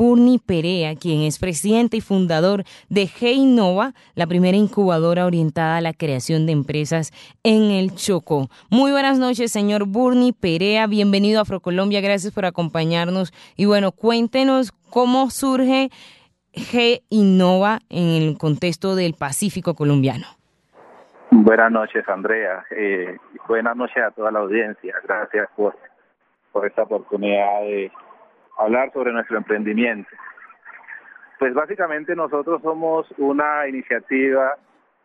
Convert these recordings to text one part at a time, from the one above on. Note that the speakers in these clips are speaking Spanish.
Burni Perea, quien es presidente y fundador de Innova, la primera incubadora orientada a la creación de empresas en el Chocó. Muy buenas noches, señor Burni Perea. Bienvenido a Afrocolombia. Gracias por acompañarnos. Y bueno, cuéntenos cómo surge G Innova en el contexto del Pacífico colombiano. Buenas noches, Andrea. Eh, buenas noches a toda la audiencia. Gracias por esta oportunidad de hablar sobre nuestro emprendimiento. Pues básicamente nosotros somos una iniciativa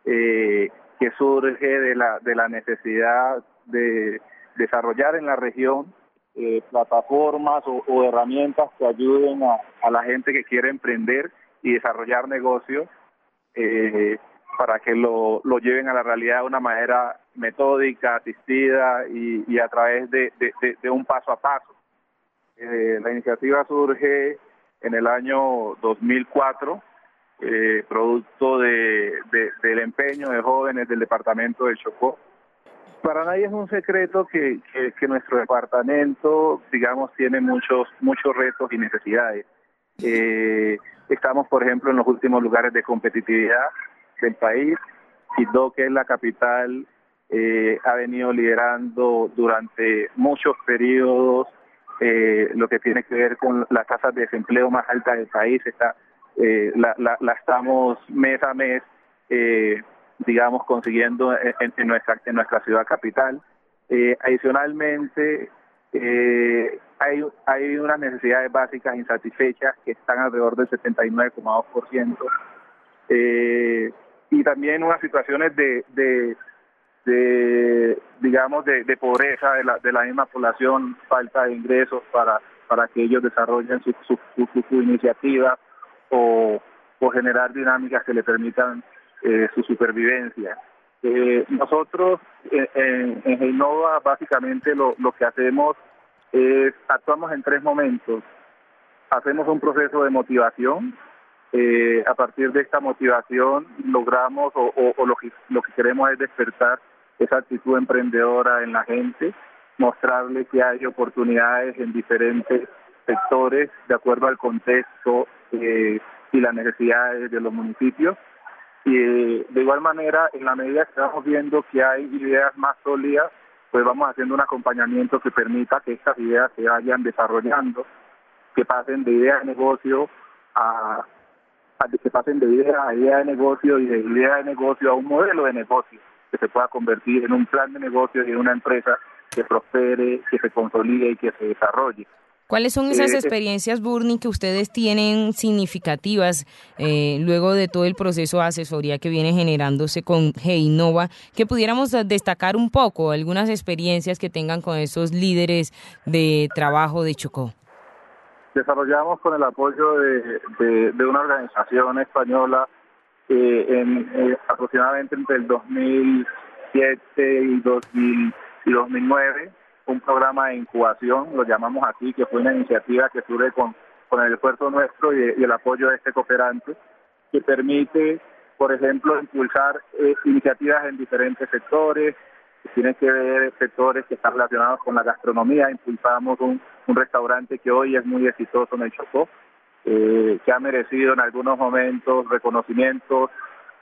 eh, que surge de la, de la necesidad de desarrollar en la región eh, plataformas o, herramientas que ayuden a, la gente que quiere emprender y desarrollar negocios eh, para que lo, lo, lleven a la realidad de una manera metódica, asistida y, a través de, un paso a paso. Eh, la iniciativa surge en el año 2004, producto del empeño de jóvenes del departamento de Chocó, para nadie es un secreto que, nuestro departamento, digamos, tiene muchos, muchos retos y necesidades. Eh, estamos, por ejemplo, en los últimos lugares de competitividad del país. Quito, que es la capital, eh, ha venido liderando durante muchos periodos eh, lo que tiene que ver con las tasas de desempleo más altas del país. Está, la, la, estamos mes a mes digamos, consiguiendo en, nuestra, en nuestra ciudad capital. Eh, adicionalmente, eh, hay, hay unas necesidades básicas insatisfechas que están alrededor del 79,2%. Eh, y también unas situaciones de, de, digamos, de, pobreza de la, de la misma población, falta de ingresos para, para que ellos desarrollen su, su, su, iniciativa o, o generar dinámicas que le permitan eh, su supervivencia. Eh, nosotros eh, en, en básicamente lo, lo que hacemos es actuamos en tres momentos. Hacemos un proceso de motivación. a partir de esta motivación logramos o, o, lo, que, lo que queremos es despertar esa actitud emprendedora en la gente, mostrarle que hay oportunidades en diferentes sectores de acuerdo al contexto y las necesidades de los municipios. Y de igual manera, en la medida que vamos viendo que hay ideas más sólidas, pues vamos haciendo un acompañamiento que permita que estas ideas se vayan desarrollando, que pasen de idea de negocio a, que pasen de idea a idea de negocio y de idea de negocio a un modelo de negocio que se pueda convertir en un plan de negocio y en una empresa que prospere, que se consolide y que se desarrolle. ¿Cuáles son esas eh, experiencias, Burni, que ustedes tienen significativas eh, luego de todo el proceso de asesoría que viene generándose con Heinova? Que pudiéramos destacar un poco algunas experiencias que tengan con esos líderes de trabajo de Chocó. Desarrollamos con el apoyo de, una organización española eh, en, aproximadamente entre el 2007 y, 2000, y 2009 un programa de incubación, lo llamamos así, que fue una iniciativa que surge con, con el esfuerzo nuestro y, el apoyo de este cooperante, que permite, por ejemplo, impulsar eh, iniciativas en diferentes sectores, que tienen que ver sectores que están relacionados con la gastronomía. Impulsamos un, un restaurante que hoy es muy exitoso en el Chocó, eh, que ha merecido en algunos momentos reconocimientos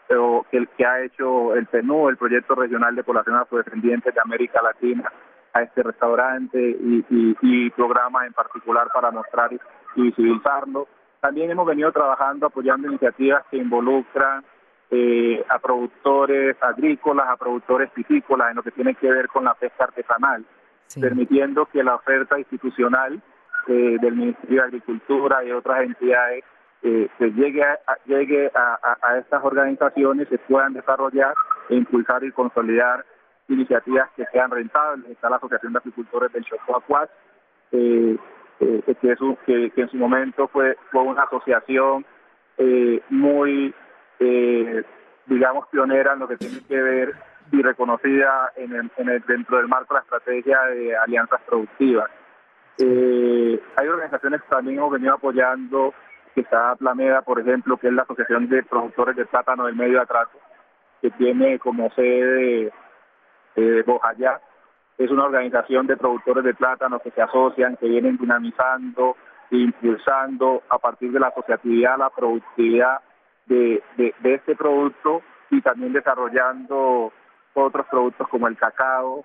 pero que, que ha hecho el PNU, el Proyecto Regional de Población Afrodescendiente de América Latina, a este restaurante y, y, programas en particular para mostrar y, visibilizarlo. También hemos venido trabajando apoyando iniciativas que involucran eh, a productores agrícolas, a productores piscícolas en lo que tiene que ver con la pesca artesanal, permitiendo que la oferta institucional eh, del Ministerio de Agricultura y otras entidades eh, se llegue, a, llegue a, estas organizaciones, se puedan desarrollar e impulsar y consolidar iniciativas que sean rentables. Está la Asociación de Agricultores del Chocó Acuas, eh, eh, que, que, en su momento fue, fue una asociación eh, muy, digamos, pionera en lo que tiene que ver y reconocida en el, dentro del marco de la estrategia de alianzas productivas. Hay organizaciones que también hemos venido apoyando, que está Plameda, por ejemplo, que es la Asociación de Productores de Plátano del Medio de Atraso, que tiene como sede eh, Bojayá. Es una organización de productores de plátano que se asocian, que vienen dinamizando impulsando a partir de la asociatividad la productividad de, de, este producto y también desarrollando otros productos como el cacao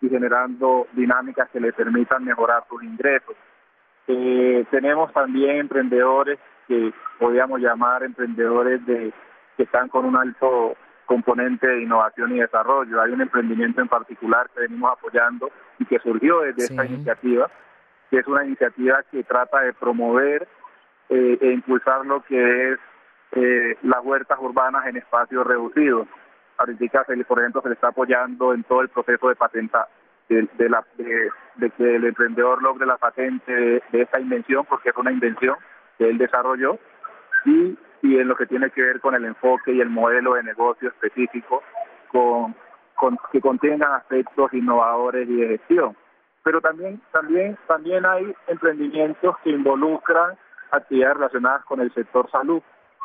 y generando dinámicas que le permitan mejorar sus ingresos. Eh, tenemos también emprendedores que podríamos llamar emprendedores de que están con un alto componente de innovación y desarrollo. Hay un emprendimiento en particular que venimos apoyando y que surgió desde esta iniciativa, que es una iniciativa que trata de promover eh, e impulsar lo que es eh, las huertas urbanas en espacios reducidos. Ahorita, por ejemplo, se le está apoyando en todo el proceso de patenta, de, la, de, que el emprendedor logre la patente de, esta invención, porque es una invención que él desarrolló, y, y en lo que tiene que ver con el enfoque y el modelo de negocio específico con, con que contengan aspectos innovadores y de gestión. Pero también, también, también hay emprendimientos que involucran actividades relacionadas con el sector salud.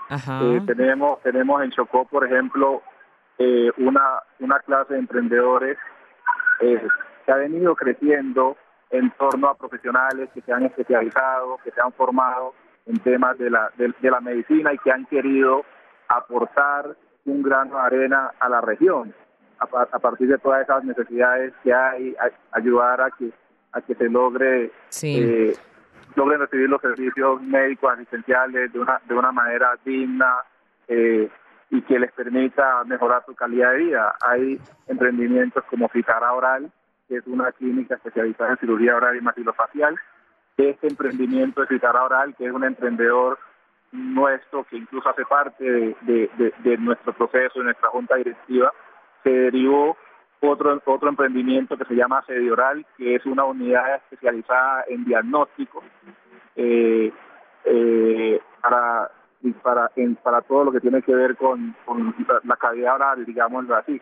Eh, tenemos, tenemos en Chocó, por ejemplo, eh, una, una clase de emprendedores eh, que ha venido creciendo en torno a profesionales que se han especializado, que se han formado en temas de la, de, la medicina y que han querido aportar un grano de arena a la región a, partir de todas esas necesidades que hay, ayudar a que a que se logre eh, logren recibir los servicios médicos asistenciales de una de una manera digna eh, y que les permita mejorar su calidad de vida. Hay emprendimientos como Fitara Oral, que es una clínica especializada en cirugía oral y maxilofacial. Este emprendimiento de Fitara Oral, que es un emprendedor nuestro que incluso hace parte de, nuestro proceso, de nuestra junta directiva, se derivó otro, otro emprendimiento que se llama Sedioral, que es una unidad especializada en diagnóstico eh, eh, para para para todo lo que tiene que ver con, con la calidad oral, digámoslo así.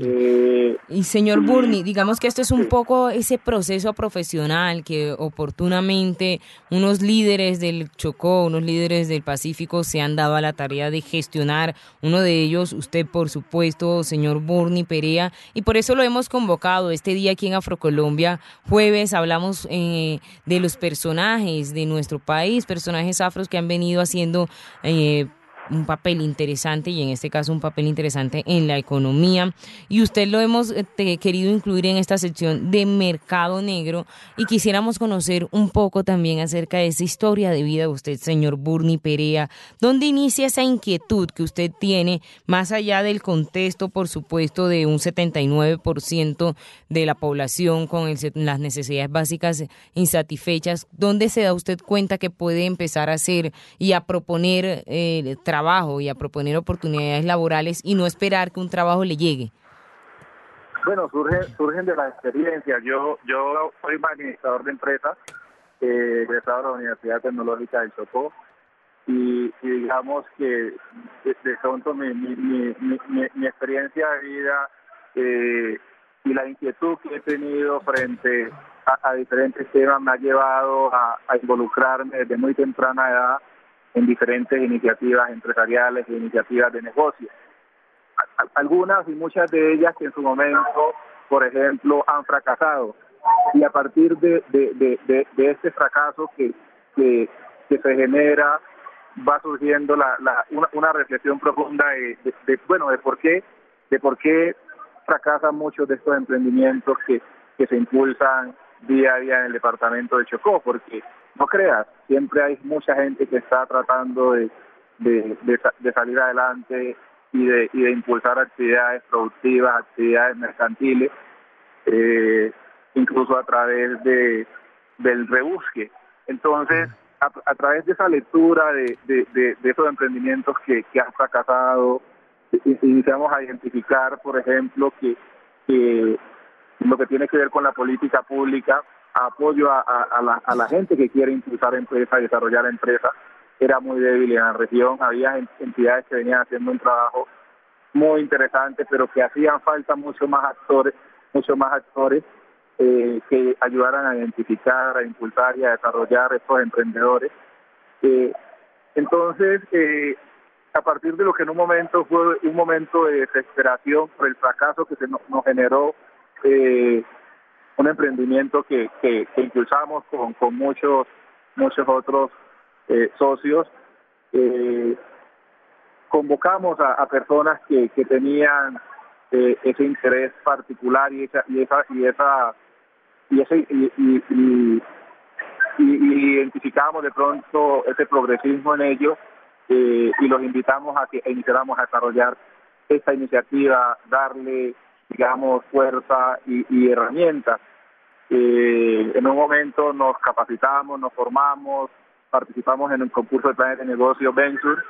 Eh, y señor Burni, digamos que esto es un poco ese proceso profesional que oportunamente unos líderes del Chocó, unos líderes del Pacífico se han dado a la tarea de gestionar. Uno de ellos, usted por supuesto, señor Burni Perea, y por eso lo hemos convocado este día aquí en Afrocolombia. Jueves hablamos eh, de los personajes de nuestro país, personajes afros que han venido haciendo... Eh, un papel interesante y en este caso un papel interesante en la economía. Y usted lo hemos eh, querido incluir en esta sección de mercado negro y quisiéramos conocer un poco también acerca de esa historia de vida de usted, señor Burni Perea, dónde inicia esa inquietud que usted tiene más allá del contexto, por supuesto, de un 79% de la población con las necesidades básicas insatisfechas, ¿dónde se da usted cuenta que puede empezar a hacer y a proponer eh, trabajo y a proponer oportunidades laborales y no esperar que un trabajo le llegue? Bueno, surgen, surgen de la experiencia. Yo, yo soy administrador de empresas, eh, de la Universidad Tecnológica del Chocó, y, digamos que de, pronto mi, mi, mi, experiencia de vida eh, y la inquietud que he tenido frente a, diferentes temas me ha llevado a involucrarme desde muy temprana edad en diferentes iniciativas empresariales e iniciativas de negocio. Algunas y muchas de ellas que en su momento, por ejemplo, han fracasado. Y a partir de, de, este fracaso que, que, se genera, va surgiendo la, la, una, reflexión profunda de, bueno, de por qué, de por qué fracasan muchos de estos emprendimientos que, que se impulsan día a día en el departamento de Chocó, porque no creas, siempre hay mucha gente que está tratando de, de, salir adelante y de, y de impulsar actividades productivas, actividades mercantiles, eh, incluso a través de del rebusque. Entonces, a, través de esa lectura de, de, esos emprendimientos que, que han fracasado, iniciamos a identificar, por ejemplo, que, que lo que tiene que ver con la política pública, apoyo a, a, la, gente que quiere impulsar empresas, desarrollar empresas, era muy débil en la región. Había entidades que venían haciendo un trabajo muy interesante, pero que hacían falta mucho más actores, mucho más actores eh, que ayudaran a identificar, a impulsar y a desarrollar estos emprendedores. Eh, entonces, eh, a partir de lo que en un momento fue un momento de desesperación por el fracaso que se nos, nos generó eh, un emprendimiento que, que, impulsamos con, con muchos muchos otros eh, socios. Eh, convocamos a, personas que, tenían eh, ese interés particular y esa y esa y esa y ese y, identificamos de pronto ese progresismo en ellos y los invitamos a que iniciáramos a desarrollar esta iniciativa, darle digamos fuerza y, herramientas. en un momento nos capacitamos, nos formamos, participamos en el concurso de planes de negocio Venture,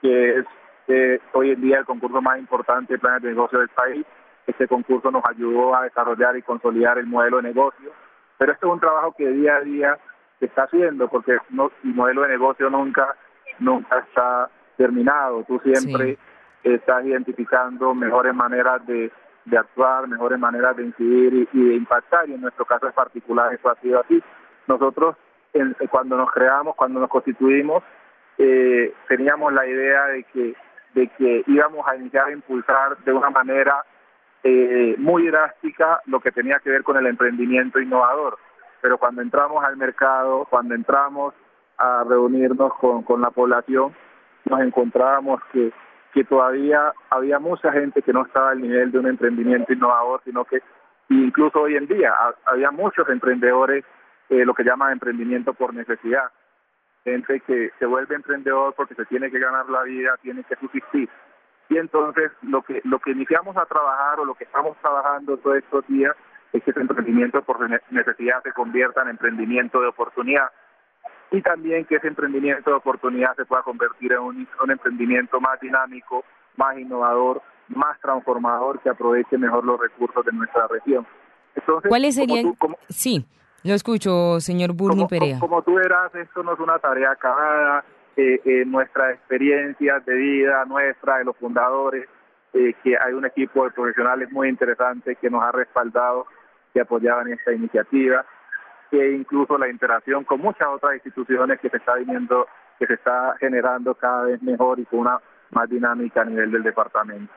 que es eh, hoy en día el concurso más importante de planes de negocio del país. Este concurso nos ayudó a desarrollar y consolidar el modelo de negocio, pero este es un trabajo que día a día se está haciendo porque no, el modelo de negocio nunca, nunca está terminado. Tú siempre estás identificando mejores maneras de, de actuar, mejores maneras de incidir y, de impactar, y en nuestro caso es particular eso ha sido así. Nosotros eh, cuando nos creamos, cuando nos constituimos, eh, teníamos la idea de que, de que íbamos a iniciar a impulsar de una manera eh, muy drástica lo que tenía que ver con el emprendimiento innovador. Pero cuando entramos al mercado, cuando entramos a reunirnos con, con la población, nos encontrábamos que, que todavía había mucha gente que no estaba al nivel de un emprendimiento innovador, sino que incluso hoy en día había muchos emprendedores eh, lo que llaman emprendimiento por necesidad. Gente que se vuelve emprendedor porque se tiene que ganar la vida, tiene que subsistir. Y entonces lo que lo que iniciamos a trabajar o lo que estamos trabajando todos estos días es que ese emprendimiento por necesidad se convierta en emprendimiento de oportunidad y también que ese emprendimiento de oportunidad se pueda convertir en un, emprendimiento más dinámico, más innovador, más transformador que aproveche mejor los recursos de nuestra región. Entonces, ¿Cuáles serían? Sí. Lo escucho, señor Burni Perea. Como, tú verás, esto no es una tarea acabada. Eh, eh, nuestra experiencia de vida, nuestra, de los fundadores, eh, que hay un equipo de profesionales muy interesante que nos ha respaldado, que apoyaban esta iniciativa, que incluso la interacción con muchas otras instituciones que se está viniendo, que se está generando cada vez mejor y con una más dinámica a nivel del departamento.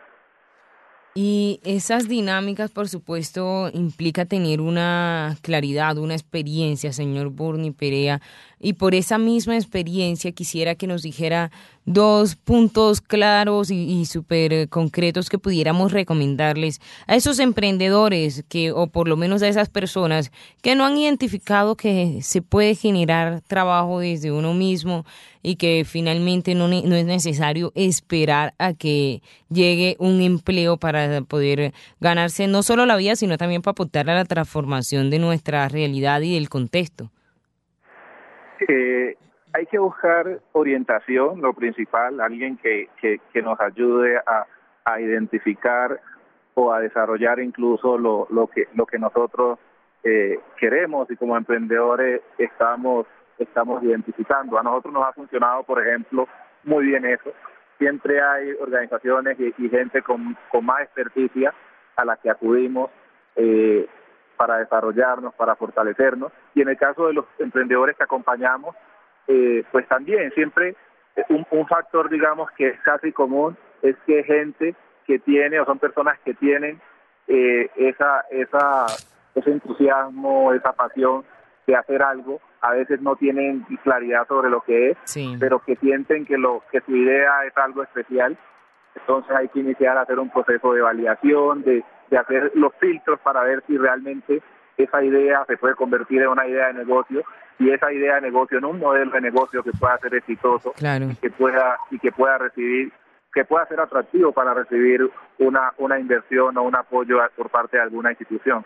Y esas dinámicas, por supuesto, implica tener una claridad, una experiencia, señor Burni Perea. Y por esa misma experiencia quisiera que nos dijera dos puntos claros y, súper concretos que pudiéramos recomendarles a esos emprendedores que, o por lo menos a esas personas que no han identificado que se puede generar trabajo desde uno mismo y que finalmente no, no es necesario esperar a que llegue un empleo para poder ganarse no solo la vida, sino también para aportar a la transformación de nuestra realidad y del contexto. Eh, hay que buscar orientación, lo principal, alguien que, que, nos ayude a, a, identificar o a desarrollar incluso lo, lo, que, lo que nosotros eh, queremos y como emprendedores estamos, estamos identificando. A nosotros nos ha funcionado, por ejemplo, muy bien eso. Siempre hay organizaciones y, gente con, con, más experticia a la que acudimos eh, para desarrollarnos, para fortalecernos. Y en el caso de los emprendedores que acompañamos, eh, pues también siempre eh, un, factor, digamos, que es casi común es que gente que tiene o son personas que tienen eh, esa, esa, ese entusiasmo, esa pasión de hacer algo, a veces no tienen claridad sobre lo que es, pero que sienten que lo que su idea es algo especial. Entonces hay que iniciar a hacer un proceso de validación, de, de hacer los filtros para ver si realmente esa idea se puede convertir en una idea de negocio y esa idea de negocio en un modelo de negocio que pueda ser exitoso y que pueda y que pueda recibir que pueda ser atractivo para recibir una una inversión o un apoyo por parte de alguna institución.